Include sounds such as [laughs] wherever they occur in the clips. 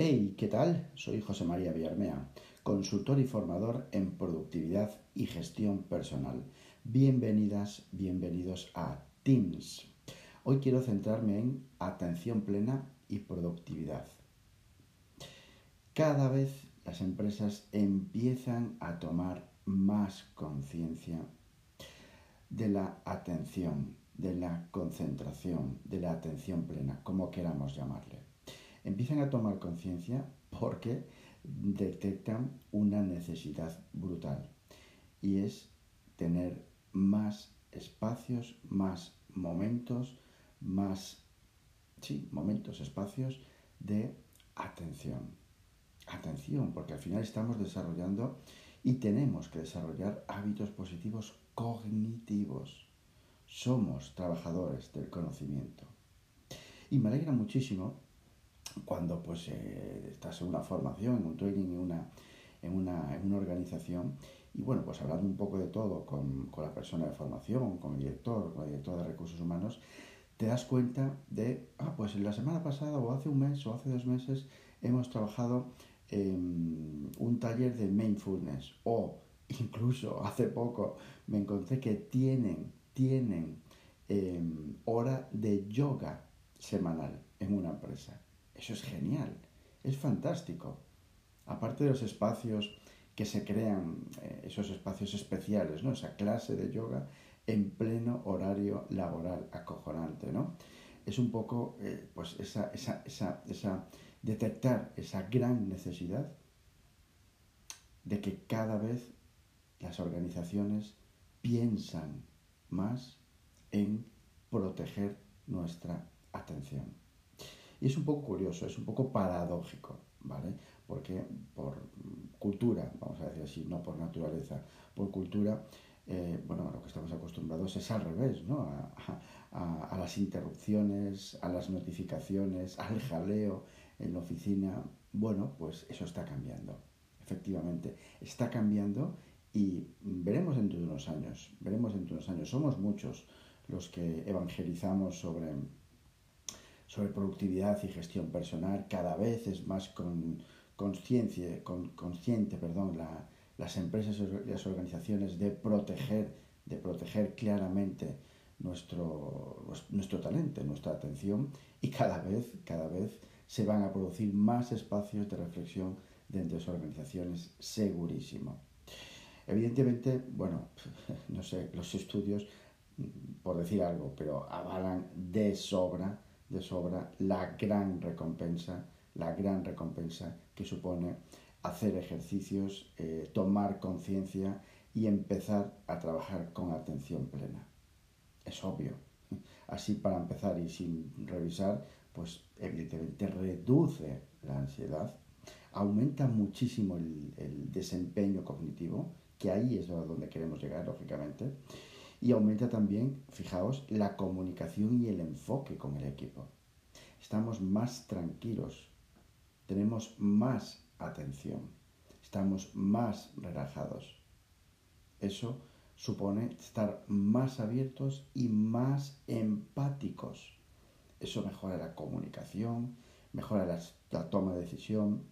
Hey, ¿qué tal? Soy José María Villarmea, consultor y formador en productividad y gestión personal. Bienvenidas, bienvenidos a Teams. Hoy quiero centrarme en atención plena y productividad. Cada vez las empresas empiezan a tomar más conciencia de la atención, de la concentración, de la atención plena, como queramos llamarle empiezan a tomar conciencia porque detectan una necesidad brutal y es tener más espacios, más momentos, más, sí, momentos, espacios de atención. Atención, porque al final estamos desarrollando y tenemos que desarrollar hábitos positivos cognitivos. Somos trabajadores del conocimiento. Y me alegra muchísimo cuando pues eh, estás en una formación, en un training, en una, en una, en una organización, y bueno, pues hablando un poco de todo con, con, la persona de formación, con el director, con el director de recursos humanos, te das cuenta de, ah, pues la semana pasada o hace un mes o hace dos meses hemos trabajado en un taller de mindfulness o incluso [laughs] hace poco me encontré que tienen, tienen em, hora de yoga semanal en una empresa. Eso es genial, es fantástico. Aparte de los espacios que se crean, eh, esos espacios especiales, ¿no? Esa clase de yoga en pleno horario laboral, acojonante, ¿no? Es un poco, eh, pues, esa, esa, esa, esa, detectar esa gran necesidad de que cada vez las organizaciones piensan más en proteger nuestra atención. Y es un poco curioso, es un poco paradójico, ¿vale? Porque por cultura, vamos a decir así, no por naturaleza, por cultura, eh, bueno, lo que estamos acostumbrados es al revés, ¿no? A, las interrupciones, a las notificaciones, al jaleo en la oficina. Bueno, pues eso está cambiando, efectivamente, está cambiando y veremos dentro de unos años, veremos dentro de unos años. Somos muchos los que evangelizamos sobre sobre productividad y gestión personal cada vez es más con, consciente, con, consciente perdón, la, las empresas y las organizaciones de proteger, de proteger claramente nuestro, nuestro talento, nuestra atención y cada vez, cada vez se van a producir más espacios de reflexión dentro de esas organizaciones, segurísimo. Evidentemente, bueno, [laughs] no sé, los estudios, por decir algo, pero avalan de sobra de sobra la gran recompensa, la gran recompensa que supone hacer ejercicios, eh, tomar conciencia y empezar a trabajar con atención plena. Es obvio. Así para empezar y sin revisar, pues evidentemente reduce la ansiedad, aumenta muchísimo el desempeño cognitivo, que ahí es donde queremos llegar, lógicamente, y aumenta también, fijaos, la comunicación y el enfoque con el equipo. Estamos más tranquilos, tenemos más atención, estamos más relajados. Eso supone estar más abiertos y más empáticos. Eso mejora la comunicación, mejora la, la, toma de decisión,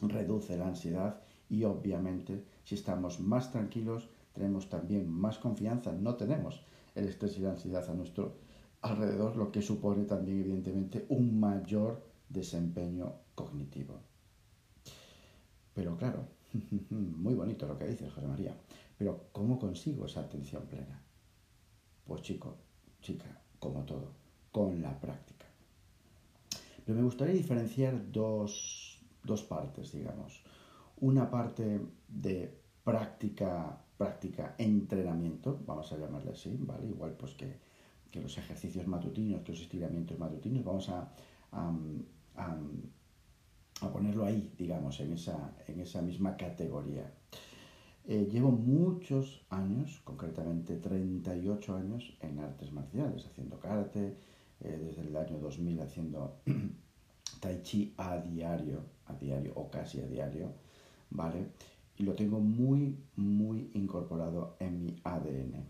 reduce la ansiedad y obviamente si estamos más tranquilos tenemos también más confianza, no tenemos el estrés y la ansiedad a nuestro alrededor, lo que supone también evidentemente un mayor desempeño cognitivo. Pero claro, [laughs] muy bonito lo que dice José María, pero ¿cómo consigo esa atención plena? Pues chico, chica, como todo, con la práctica. Pero me gustaría diferenciar dos, dos partes, digamos. Una parte de práctica práctica, entrenamiento, vamos a llamarle así, ¿vale? Igual pues que, que los ejercicios matutinos, que los estiramientos matutinos, vamos a, a, ponerlo ahí, digamos, en esa, en esa misma categoría. Eh, llevo muchos años, concretamente 38 años, en artes marciales, haciendo karate, eh, desde el año 2000 haciendo [clears throat] tai chi a diario, a diario o casi a diario, ¿vale? Y lo tengo muy, muy incorporado en mi ADN.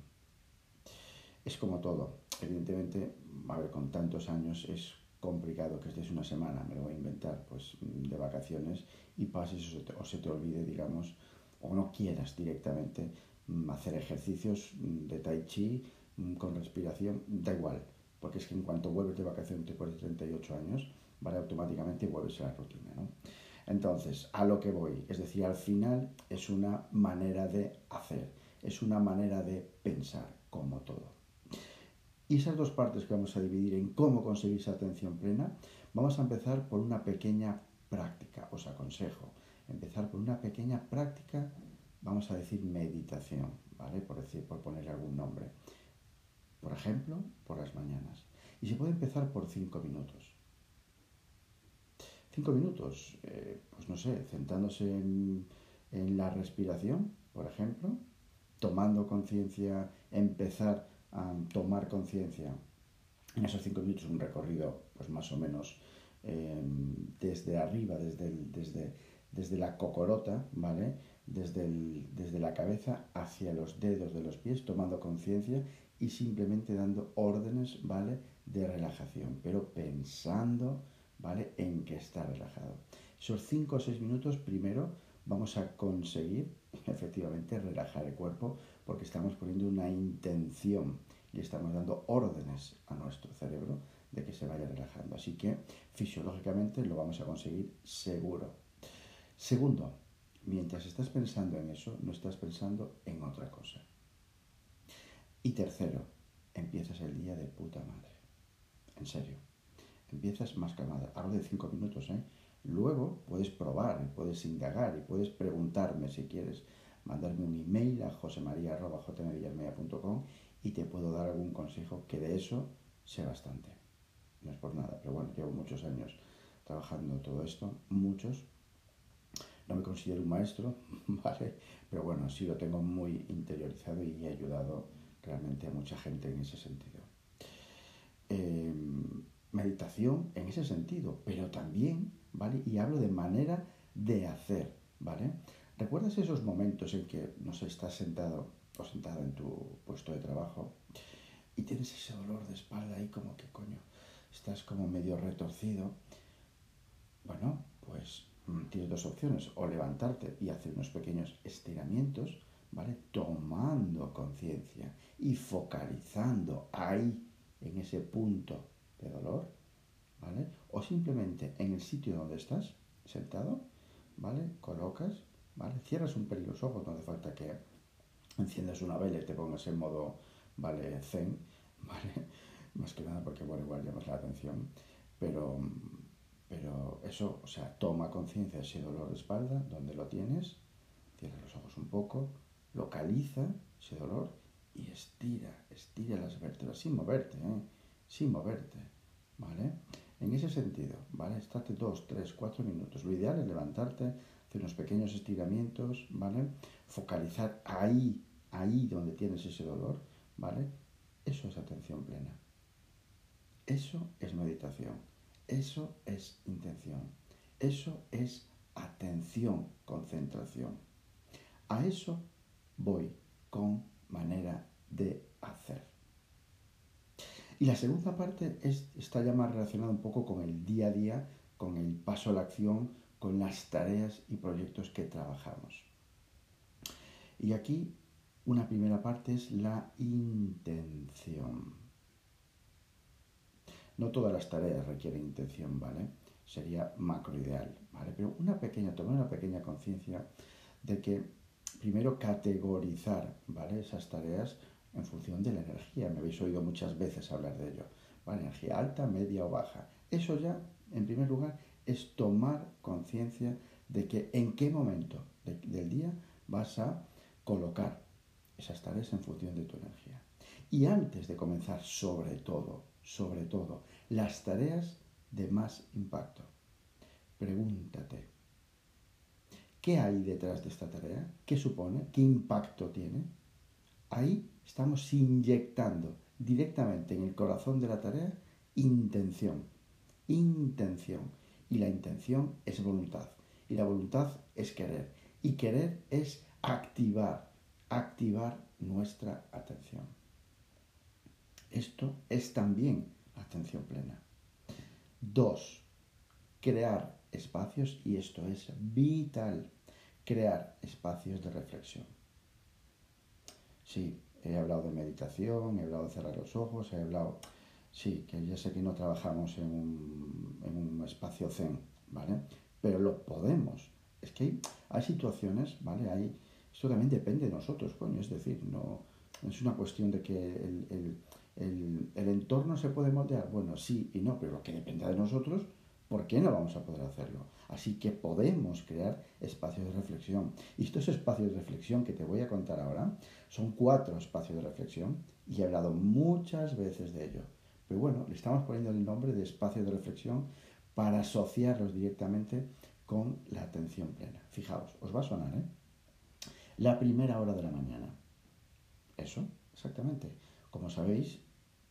Es como todo. Evidentemente, a ver, con tantos años es complicado que estés una semana, me lo voy a inventar, pues de, vacaciones y pases o se te, o se te olvide, digamos, o no quieras directamente mm, hacer ejercicios mm, de tai chi mm, con respiración, da igual, porque es que en cuanto vuelves de vacaciones después de 38 años, vale, automáticamente vuelves a la rutina, ¿no? Entonces, a lo que voy, es decir, al final es una manera de hacer, es una manera de pensar, como todo. Y esas dos partes que vamos a dividir en cómo conseguir esa atención plena, vamos a empezar por una pequeña práctica, os aconsejo, empezar por una pequeña práctica, vamos a decir meditación, ¿vale? Por, decir, por poner algún nombre. Por ejemplo, por las mañanas. Y se puede empezar por cinco minutos. Cinco minutos, eh, pues no sé, centrándose en, la respiración, por ejemplo, tomando conciencia, empezar a tomar conciencia en esos cinco minutos, un recorrido, pues más o menos eh, desde arriba, desde, desde, desde la cocorota, ¿vale? Desde, desde la cabeza hacia los dedos de los pies, tomando conciencia y simplemente dando órdenes, ¿vale? De relajación, pero pensando, ¿vale? En que está relajado. Esos 5 o 6 minutos, primero, vamos a conseguir [laughs] efectivamente relajar el cuerpo porque estamos poniendo una intención y estamos dando órdenes a nuestro cerebro de que se vaya relajando. Así que fisiológicamente lo vamos a conseguir seguro. Segundo, mientras estás pensando en eso, no estás pensando en otra cosa. Y tercero, empiezas el día de puta madre. En serio. Empiezas más calmada. Hablo de cinco minutos, ¿eh? Luego puedes probar, puedes indagar y puedes preguntarme si quieres, mandarme un email a josemaria.jmvillarmea.com y te puedo dar algún consejo que de eso sé bastante. No es por nada, pero bueno, llevo muchos años trabajando todo esto, muchos. No me considero un maestro, [laughs] ¿vale? Pero bueno, sí lo tengo muy interiorizado y he ayudado realmente a mucha gente en ese sentido. Em, meditación en ese sentido, pero también, ¿vale? Y hablo de manera de hacer, ¿vale? ¿Recuerdas esos momentos en que, no sé, estás sentado o sentada en tu puesto de trabajo y tienes ese dolor de espalda ahí como que, coño, estás como medio retorcido? Bueno, pues mm, tienes dos opciones, o levantarte y hacer unos pequeños estiramientos, ¿vale? Tomando conciencia y focalizando ahí, en ese punto de dolor, ¿vale? O simplemente en el sitio donde estás, sentado, ¿vale? Colocas, ¿vale? Cierras un pelín los ojos, no hace falta que enciendas una vela y te pongas en modo, ¿vale? Zen, [laughs] ¿vale? Más que nada porque, bueno, igual llamas la atención, pero, pero eso, o sea, toma conciencia de ese dolor de espalda, donde lo tienes, cierra los ojos un poco, localiza ese dolor y estira, estira las vértebras sin moverte, ¿eh? sin moverte, ¿vale? En ese sentido, ¿vale? Estate dos, tres, cuatro minutos. Lo ideal es levantarte, hacer unos pequeños estiramientos, ¿vale? Focalizar ahí, ahí donde tienes ese dolor, ¿vale? Eso es atención plena. Eso es meditación. Eso es intención. Eso es atención, concentración. A eso voy con manera de hacer. Y la segunda parte está ya más relacionada un poco con el día a día, con el paso a la acción, con las tareas y proyectos que trabajamos. Y aquí una primera parte es la intención. No todas las tareas requieren intención, ¿vale? Sería macro ideal, ¿vale? Pero una pequeña, tomar una pequeña conciencia de que primero categorizar, ¿vale? Esas tareas en función de la energía. Me habéis oído muchas veces hablar de ello. Energía alta, media o baja. Eso ya, en primer lugar, es tomar conciencia de que en qué momento del día vas a colocar esas tareas en función de tu energía. Y antes de comenzar, sobre todo, sobre todo, las tareas de más impacto, pregúntate, ¿qué hay detrás de esta tarea? ¿Qué supone? ¿Qué impacto tiene? Ahí estamos inyectando directamente en el corazón de la tarea intención. Intención. Y la intención es voluntad. Y la voluntad es querer. Y querer es activar, activar nuestra atención. Esto es también atención plena. Dos, crear espacios, y esto es vital, crear espacios de reflexión. Sí, he hablado de meditación, he hablado de cerrar los ojos, he hablado, sí, que ya sé que no trabajamos en un, en un espacio zen, ¿vale? Pero lo podemos. Es que hay, hay situaciones, ¿vale? Hay, esto también depende de nosotros, coño, es decir, no es una cuestión de que el, el, el, entorno se puede moldear. Bueno, sí y no, pero lo que depende de nosotros ¿Por qué no vamos a poder hacerlo? Así que podemos crear espacios de reflexión. Y estos espacios de reflexión que te voy a contar ahora son cuatro espacios de reflexión y he hablado muchas veces de ello. Pero bueno, le estamos poniendo el nombre de espacios de reflexión para asociarlos directamente con la atención plena. Fijaos, os va a sonar, ¿eh? La primera hora de la mañana. Eso, exactamente. Como sabéis,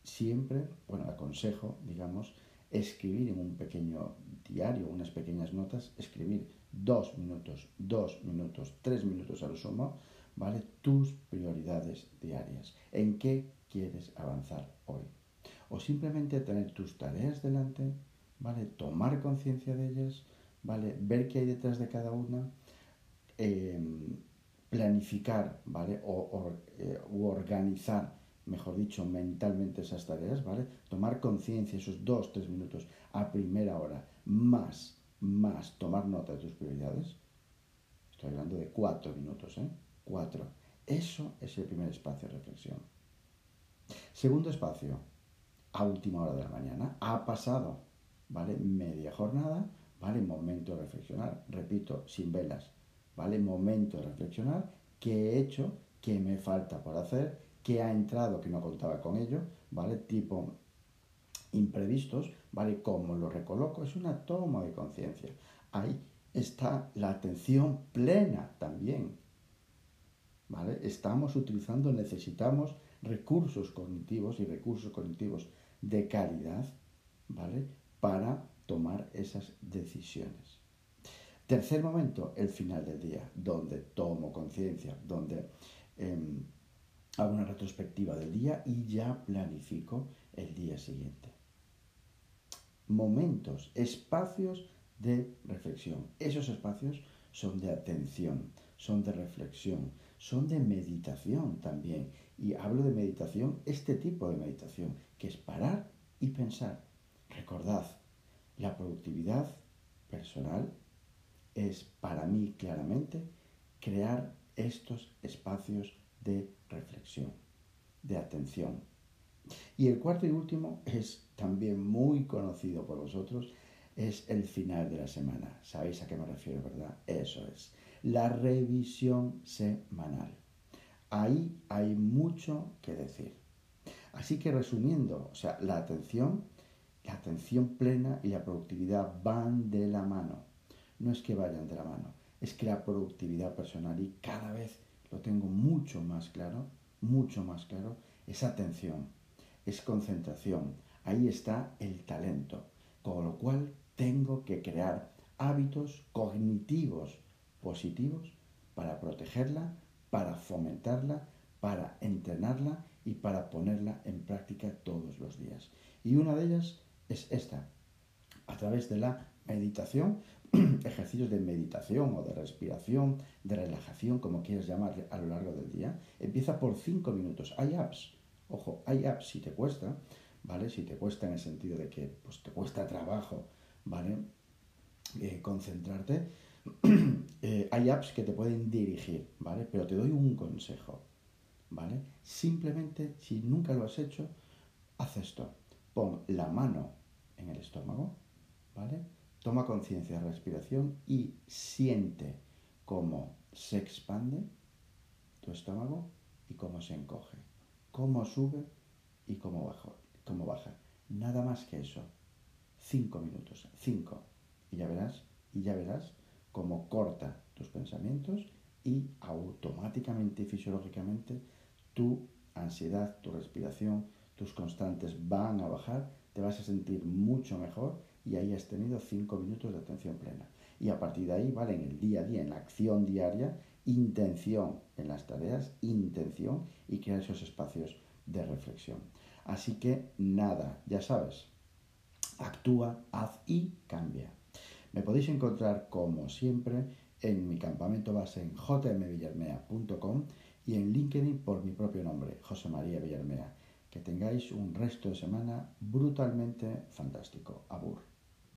siempre, bueno, aconsejo, digamos, escribir en un pequeño diario, unas pequeñas notas, escribir dos minutos, dos minutos, tres minutos a lo sumo, ¿vale? Tus prioridades diarias. ¿En qué quieres avanzar hoy? O simplemente tener tus tareas delante, ¿vale? Tomar conciencia de ellas, ¿vale? Ver qué hay detrás de cada una, em, planificar, ¿vale? O, eh, organizar mejor dicho, mentalmente esas tareas, ¿vale? Tomar conciencia esos dos, tres minutos a primera hora, más, más tomar nota de tus prioridades. Estoy hablando de cuatro minutos, ¿eh? Cuatro. Eso es el primer espacio de reflexión. Segundo espacio, a última hora de la mañana, ha pasado, ¿vale? Media jornada, ¿vale? Momento de reflexionar. Repito, sin velas, ¿vale? Momento de reflexionar. ¿Qué he hecho? ¿Qué me falta por hacer? Que ha entrado que no contaba con ello, ¿vale? Tipo imprevistos, ¿vale? Como lo recoloco, es una toma de conciencia. Ahí está la atención plena también, ¿vale? Estamos utilizando, necesitamos recursos cognitivos y recursos cognitivos de calidad, ¿vale? Para tomar esas decisiones. Tercer momento, el final del día, donde tomo conciencia, donde em, hago una retrospectiva del día y ya planifico el día siguiente. Momentos, espacios de reflexión. Esos espacios son de atención, son de reflexión, son de meditación también. Y hablo de meditación, este tipo de meditación, que es parar y pensar. Recordad, la productividad personal es para mí claramente crear estos espacios de reflexión, de atención. Y el cuarto y último es también muy conocido por vosotros, es el final de la semana. ¿Sabéis a qué me refiero, verdad? Eso es. La revisión semanal. Ahí hay mucho que decir. Así que resumiendo, o sea, la atención, la atención plena y la productividad van de la mano. No es que vayan de la mano, es que la productividad personal y cada vez mucho más claro, mucho más claro, es atención, es concentración. Ahí está el talento. Con lo cual tengo que crear hábitos cognitivos positivos para protegerla, para fomentarla, para entrenarla y para ponerla en práctica todos los días. Y una de ellas es esta, a través de la meditación, [clears throat] ejercicios de meditación o de respiración, de relajación, como quieras llamar a lo largo del día, empieza por 5 minutos. Hay apps, ojo, hay apps si te cuesta, ¿vale? Si te cuesta en el sentido de que pues, te cuesta trabajo, ¿vale? Eh, concentrarte, [clears throat] eh, hay apps que te pueden dirigir, ¿vale? Pero te doy un consejo, ¿vale? Simplemente, si nunca lo has hecho, haz esto. Pon la mano en el estómago, ¿vale? Toma conciencia de respiración y siente cómo se expande tu estómago y cómo se encoge, cómo sube y cómo. Cómo baja. Nada más que eso. Cinco minutos, cinco. Y ya verás, y ya verás cómo corta tus pensamientos y automáticamente y fisiológicamente tu ansiedad, tu respiración, tus constantes van a bajar, te vas a sentir mucho mejor y ahí has tenido cinco minutos de atención plena. Y a partir de ahí, ¿vale? En el día a día, en la acción diaria, intención en las tareas, intención y crear esos espacios de reflexión. Así que nada, ya sabes, actúa, haz y cambia. Me podéis encontrar como siempre en mi campamento base en jmvillarmea.com y en LinkedIn por mi propio nombre, José María Villarmea. Que tengáis un resto de semana brutalmente fantástico. Abur.